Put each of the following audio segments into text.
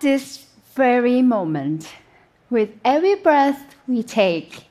this very moment, with every breath we take,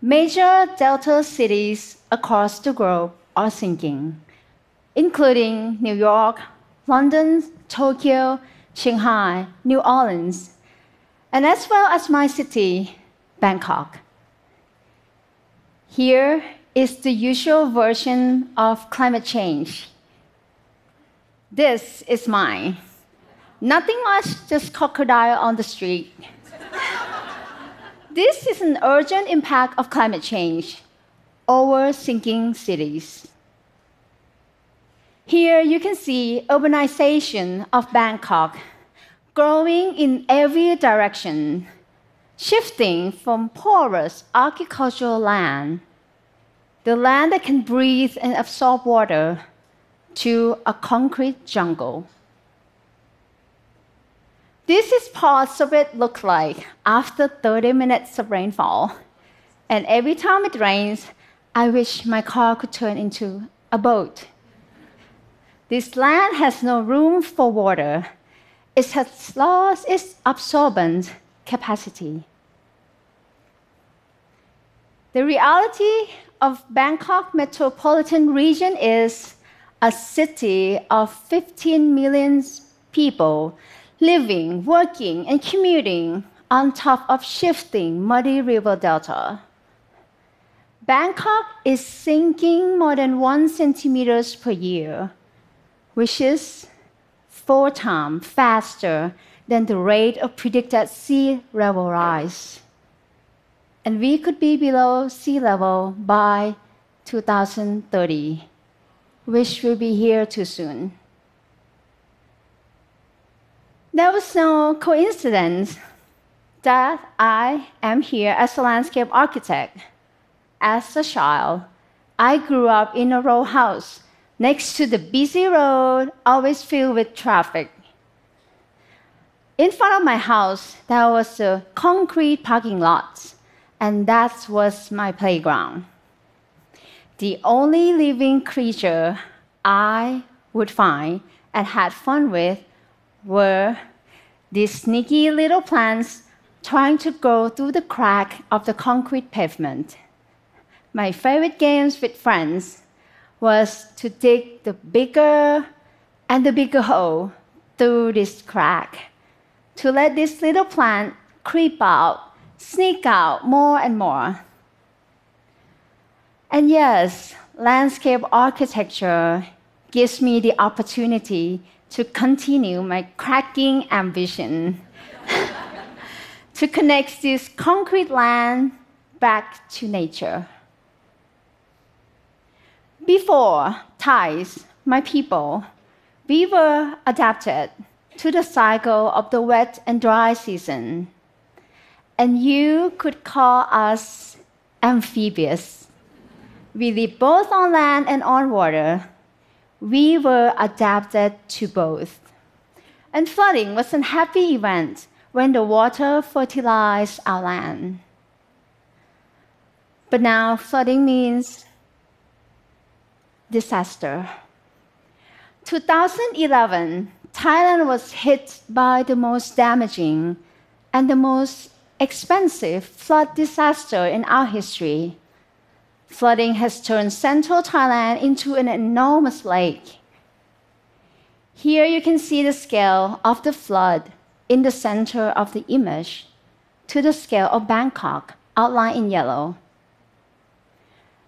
major delta cities across the globe are sinking, including New York, London, Tokyo, Shanghai, New Orleans, and as well as my city, Bangkok. Here is the usual version of climate change. This is mine. Nothing much, just crocodile on the street. this is an urgent impact of climate change over sinking cities. Here you can see urbanization of Bangkok growing in every direction, shifting from porous agricultural land, the land that can breathe and absorb water, to a concrete jungle. This is parts of it look like after 30 minutes of rainfall. And every time it rains, I wish my car could turn into a boat. This land has no room for water. It has lost its absorbent capacity. The reality of Bangkok metropolitan region is a city of 15 million people living, working, and commuting on top of shifting muddy river delta. Bangkok is sinking more than one centimeters per year, which is four times faster than the rate of predicted sea level rise. And we could be below sea level by 2030, which will be here too soon. There was no coincidence that I am here as a landscape architect. As a child, I grew up in a row house next to the busy road, always filled with traffic. In front of my house, there was a concrete parking lot, and that was my playground. The only living creature I would find and had fun with were these sneaky little plants trying to go through the crack of the concrete pavement. My favorite games with friends was to dig the bigger and the bigger hole through this crack, to let this little plant creep out, sneak out more and more. And yes, landscape architecture gives me the opportunity to continue my cracking ambition to connect this concrete land back to nature. Before Thais, my people, we were adapted to the cycle of the wet and dry season. And you could call us amphibious. We live both on land and on water we were adapted to both. And flooding was a happy event when the water fertilized our land. But now flooding means disaster. 2011, Thailand was hit by the most damaging and the most expensive flood disaster in our history flooding has turned central Thailand into an enormous lake. Here you can see the scale of the flood in the center of the image to the scale of Bangkok, outlined in yellow.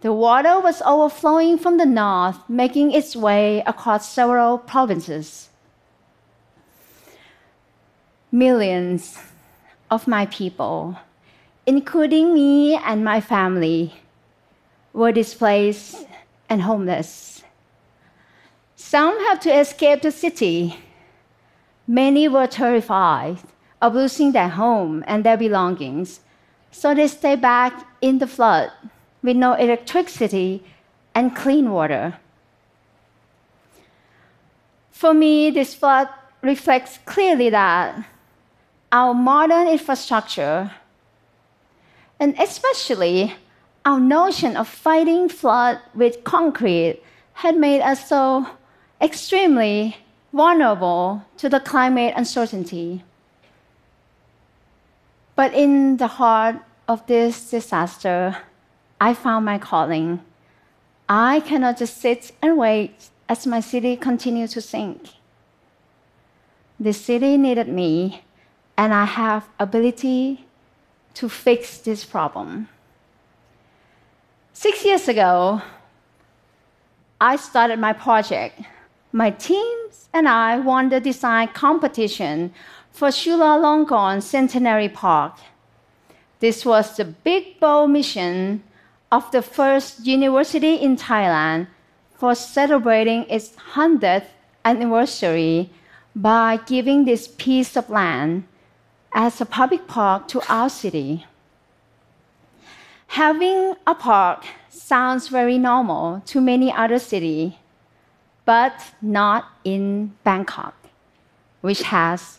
The water was overflowing from the north, making its way across several provinces. Millions of my people, including me and my family, were displaced and homeless. Some had to escape the city. Many were terrified of losing their home and their belongings, so they stayed back in the flood with no electricity and clean water. For me, this flood reflects clearly that our modern infrastructure, and especially our notion of fighting flood with concrete had made us so extremely vulnerable to the climate uncertainty. But in the heart of this disaster, I found my calling. I cannot just sit and wait as my city continued to sink. The city needed me, and I have ability to fix this problem. Six years ago, I started my project. My teams and I won the design competition for Chulalongkorn Centenary Park. This was the big, bold mission of the first university in Thailand for celebrating its 100th anniversary by giving this piece of land as a public park to our city. Having a park sounds very normal to many other cities, but not in Bangkok, which has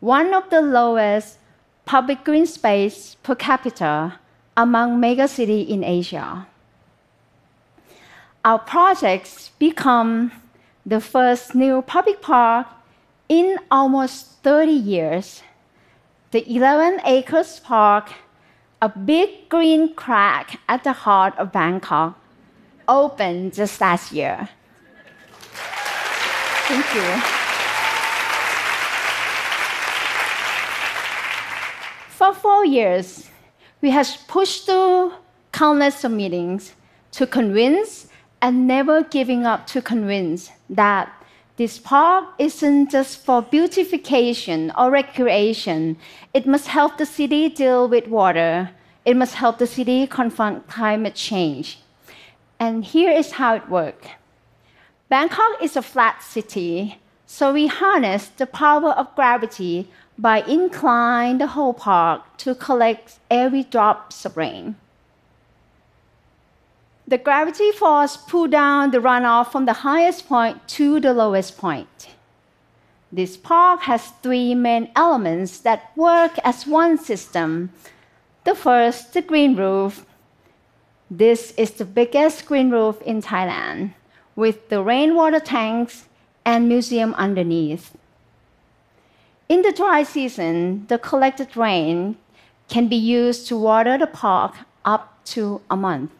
one of the lowest public green space per capita among megacities in Asia. Our projects become the first new public park in almost 30 years. The 11 acres park, a big green crack at the heart of Bangkok, opened just last year. Thank you. For four years, we have pushed through countless meetings to convince and never giving up to convince that this park isn't just for beautification or recreation. It must help the city deal with water. It must help the city confront climate change. And here is how it works Bangkok is a flat city, so we harness the power of gravity by incline the whole park to collect every drop of rain. The gravity force pull down the runoff from the highest point to the lowest point. This park has three main elements that work as one system. The first, the green roof. This is the biggest green roof in Thailand, with the rainwater tanks and museum underneath. In the dry season, the collected rain can be used to water the park up to a month.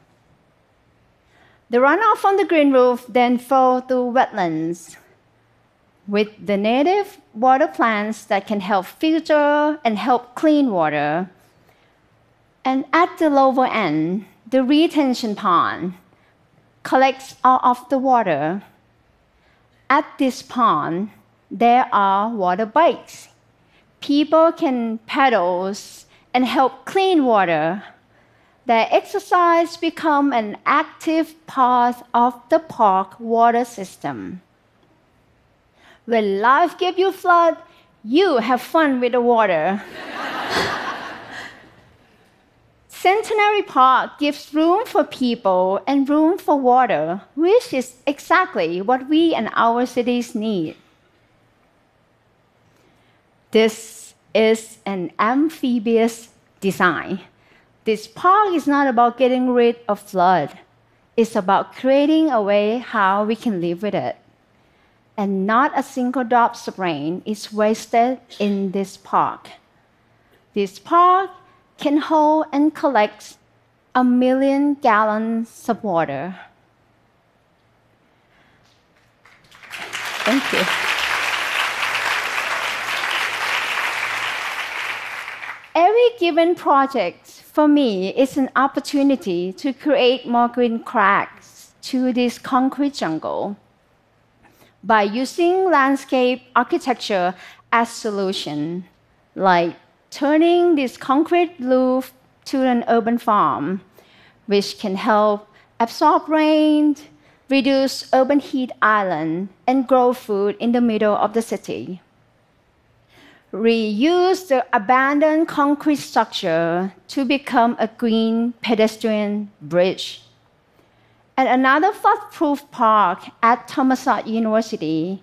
The runoff from the green roof then flow to wetlands with the native water plants that can help filter and help clean water. And at the lower end, the retention pond collects all of the water. At this pond, there are water bikes. People can paddle and help clean water their exercise become an active part of the park water system. When life gives you flood, you have fun with the water. Centenary Park gives room for people and room for water, which is exactly what we and our cities need. This is an amphibious design. This park is not about getting rid of flood. It's about creating a way how we can live with it. And not a single drop of rain is wasted in this park. This park can hold and collect a million gallons of water. Thank you. Every given project for me, it's an opportunity to create more green cracks to this concrete jungle by using landscape architecture as solution, like turning this concrete roof to an urban farm, which can help absorb rain, reduce urban heat island, and grow food in the middle of the city reuse the abandoned concrete structure to become a green pedestrian bridge. And another flood-proof park at Thammasat University,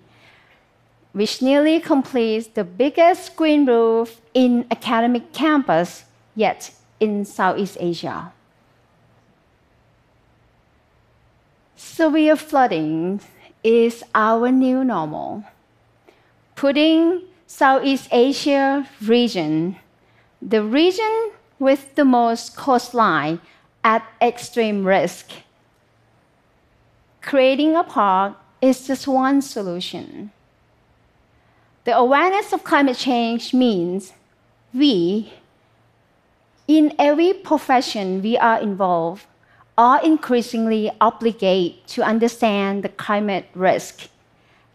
which nearly completes the biggest green roof in academic campus yet in Southeast Asia. Severe flooding is our new normal. Putting Southeast Asia region the region with the most coastline at extreme risk. Creating a park is just one solution. The awareness of climate change means we, in every profession we are involved, are increasingly obligated to understand the climate risk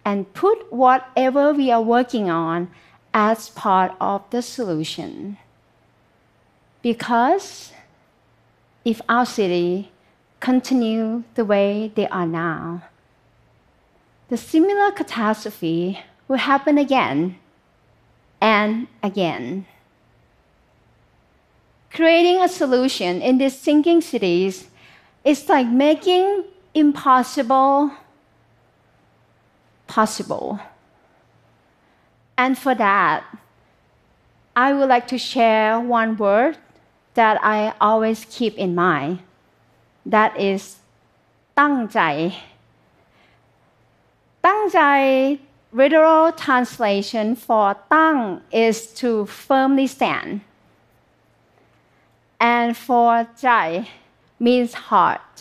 and put whatever we are working on as part of the solution. Because if our city continue the way they are now, the similar catastrophe will happen again and again. Creating a solution in these sinking cities is like making impossible possible. And for that, I would like to share one word that I always keep in mind. That is ตั้งใจ ตั้งใจ literal translation for ตั้ง is to firmly stand. And for ใจ means heart.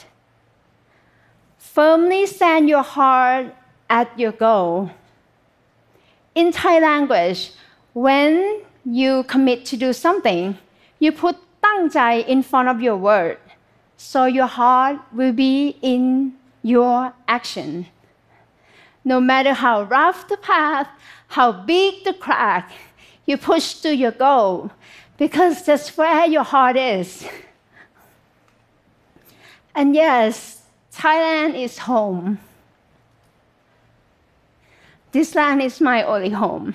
Firmly stand your heart at your goal. In Thai language, when you commit to do something, you put tang jai in front of your word, so your heart will be in your action. No matter how rough the path, how big the crack, you push to your goal because that's where your heart is. And yes, Thailand is home. This land is my only home.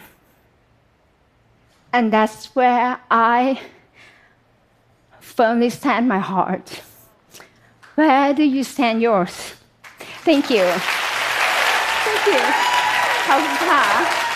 And that's where I firmly stand my heart. Where do you stand yours? Thank you. Thank you. 好可怕。